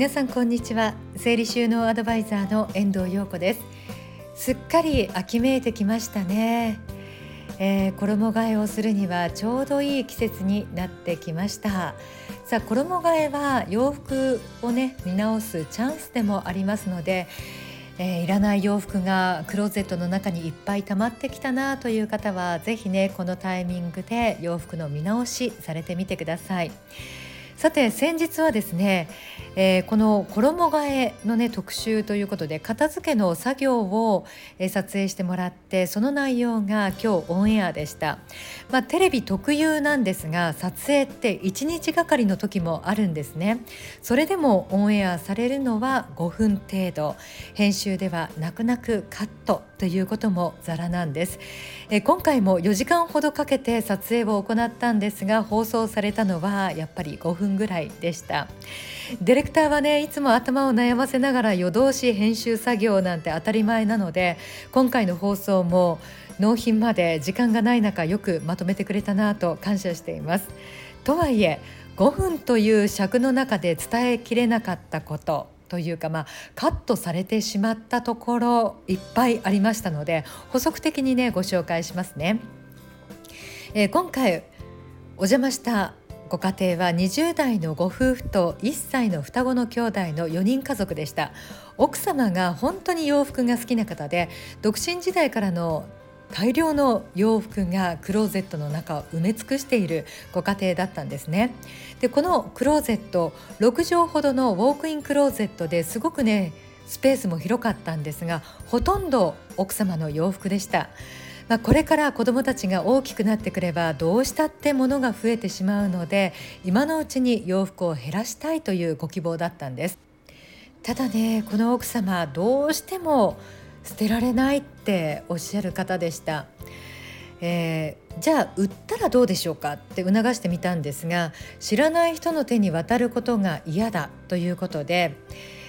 皆さんこんにちは。整理収納アドバイザーの遠藤陽子です。すっかり秋めいてきましたね、えー、衣替えをするにはちょうどいい季節になってきました。さあ衣替えは洋服をね見直すチャンスでもありますのでえー、いらない洋服がクローゼットの中にいっぱい溜まってきたなという方は是非ねこのタイミングで洋服の見直しされてみてください。さて先日はですね、えー、この衣替えのね特集ということで片付けの作業を、えー、撮影してもらってその内容が今日オンエアでした、まあ、テレビ特有なんですが撮影って1日がかりの時もあるんですね。それでもオンエアされるのは5分程度。編集では泣く泣くカット。ということもざらなんです、え、今回も4時間ほどかけて撮影を行ったんですが放送されたのはやっぱり5分ぐらいでした。ディレクターはねいつも頭を悩ませながら夜通し編集作業なんて当たり前なので今回の放送も納品まで時間がない中よくまとめてくれたなと感謝しています。とはいえ5分という尺の中で伝えきれなかったことというか、まあ、カットされてしまったところいっぱいありましたので補足的にねご紹介しますね。えー、今回お邪魔したご家庭は20代のご夫婦と1歳の双子の兄弟の4人家族でした奥様が本当に洋服が好きな方で独身時代からの大量の洋服がクローゼットの中を埋め尽くしているご家庭だったんですね。でこのクローゼット6畳ほどのウォークインクローゼットですごくねスペースも広かったんですがほとんど奥様の洋服でした。まあ、これから子どもたちが大きくなってくればどうしたって物が増えてしまうので今のうちに洋服を減らしたいというご希望だったんです。ただねこの奥様どうしても捨てられないっておっしゃる方でした。えー、じゃあ売ったらどうでしょうかって促してみたんですが知らない人の手に渡ることが嫌だということで、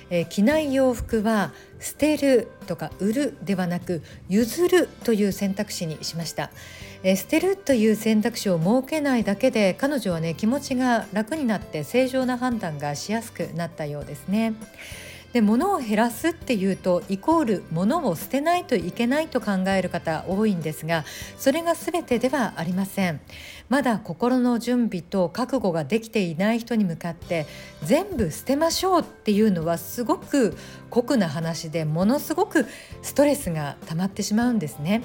えー、着ない洋服は捨てるとか売るではなく譲るという選択肢にしました、えー、捨てるという選択肢を設けないだけで彼女はね気持ちが楽になって正常な判断がしやすくなったようですね。で物を減らすっていうとイコール物を捨てないといけないと考える方多いんですがそれが全てではありません。まだ心の準備と覚悟ができていない人に向かって全部捨てましょうっていうのはすごく酷な話でものすごくストレスが溜まってしまうんですね。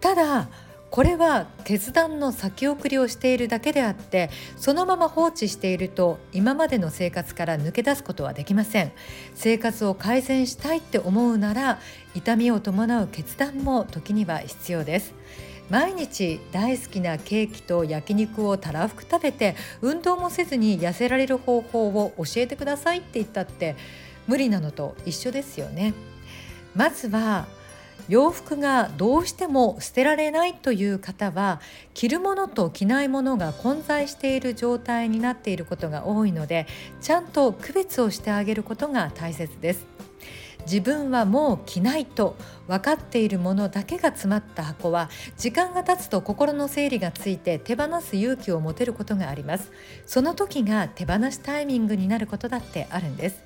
ただこれは決断の先送りをしているだけであってそのまま放置していると今までの生活から抜け出すことはできません。生活を改善したいって思うなら痛みを伴う決断も時には必要です。毎日大好きなケーキと焼肉をたらふく食べて運動もせずに痩せられる方法を教えてくださいって言ったって無理なのと一緒ですよね。まずは洋服がどうしても捨てられないという方は着るものと着ないものが混在している状態になっていることが多いのでちゃんと区別をしてあげることが大切です。自分はもう着ないと分かっているものだけが詰まった箱は時間が経つと心の整理がついて手放す勇気を持てることがあります。その時が手放しタイミングになることだってあるんです、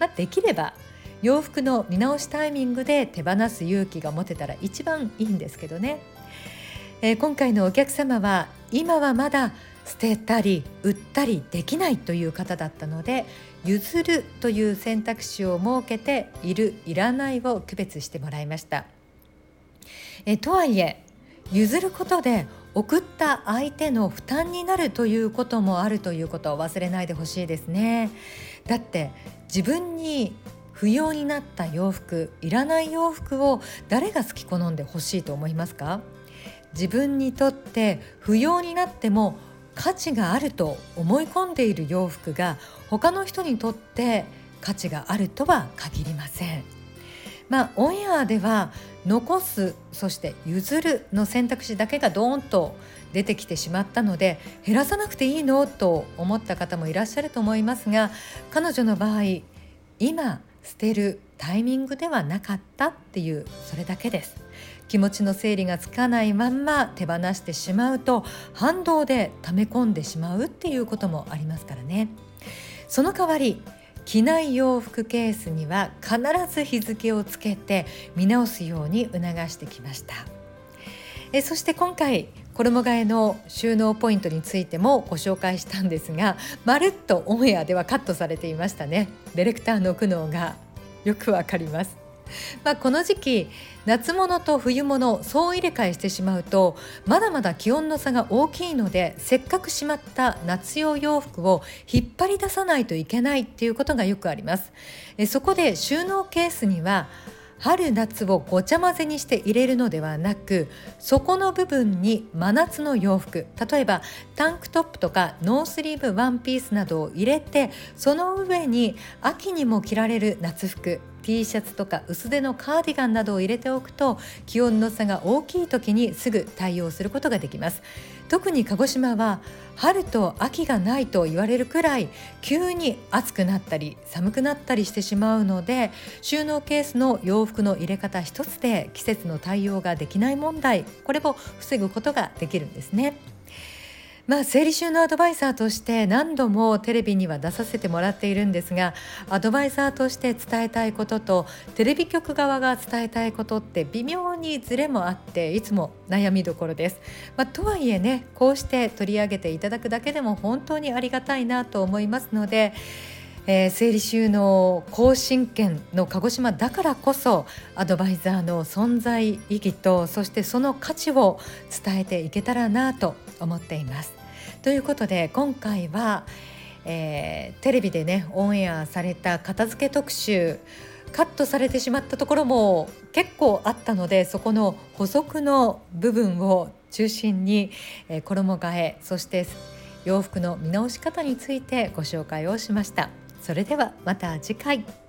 まあ、できれば洋服の見直しタイミングで手放す勇気が持てたら一番いいんですけどね、えー、今回のお客様は今はまだ捨てたり売ったりできないという方だったので譲るという選択肢を設けているいらないを区別してもらいました。えとはいえ譲ることで送った相手の負担になるということもあるということを忘れないでほしいですね。だって自分に不要になった洋服いらない洋服を誰が好き好んでほしいと思いますか？自分にとって不要になっても価値があると思い込んでいる洋服が他の人にとって価値があるとは限りません。まあ、オンエアでは残すそして譲るの選択肢だけがドーンと出てきてしまったので減らさなくていいの？と思った方もいらっしゃると思いますが彼女の場合今捨てるタイミングではなかったっていうそれだけです。気持ちの整理がつかないまんま手放してしまうと反動で溜め込んでしまうっていうこともありますからね。その代わり着ない洋服ケースには必ず日付をつけて見直すように促してきました。えそして今回衣替えの収納ポイントについてもご紹介したんですがまるっとオンエアではカットされていましたね。ディレクターの苦悩がよくわかります。まあ、この時期夏物と冬物総入れ替えしてしまうとまだまだ気温の差が大きいのでせっかくしまった夏用洋服を引っ張り出さないといけないっていうことがよくあります。えそこで収納ケースには春夏をごちゃ混ぜにして入れるのではなく底の部分に真夏の洋服例えばタンクトップとかノースリーブワンピースなどを入れてその上に秋にも着られる夏服 T シャツとか薄手のカーディガンなどを入れておくと気温の差が大きい時にすぐ対応することができます。特に鹿児島は春と秋がないと言われるくらい急に暑くなったり寒くなったりしてしまうので収納ケースの洋服の入れ方一つで季節の対応ができない問題これを防ぐことができるんですね。まあ、整理収納アドバイザーとして何度もテレビには出させてもらっているんですがアドバイザーとして伝えたいこととテレビ局側が伝えたいことって微妙にズレもあっていつも悩みどころです。まあ、とはいえねこうして取り上げていただくだけでも本当にありがたいなと思いますので。えー、整理収納更新権の鹿児島だからこそアドバイザーの存在意義とそしてその価値を伝えていけたらなと思っています。ということで今回は、えー、テレビでねオンエアされた片付け特集カットされてしまったところも結構あったのでそこの補足の部分を中心に、えー、衣替えそして洋服の見直し方についてご紹介をしました。それではまた次回。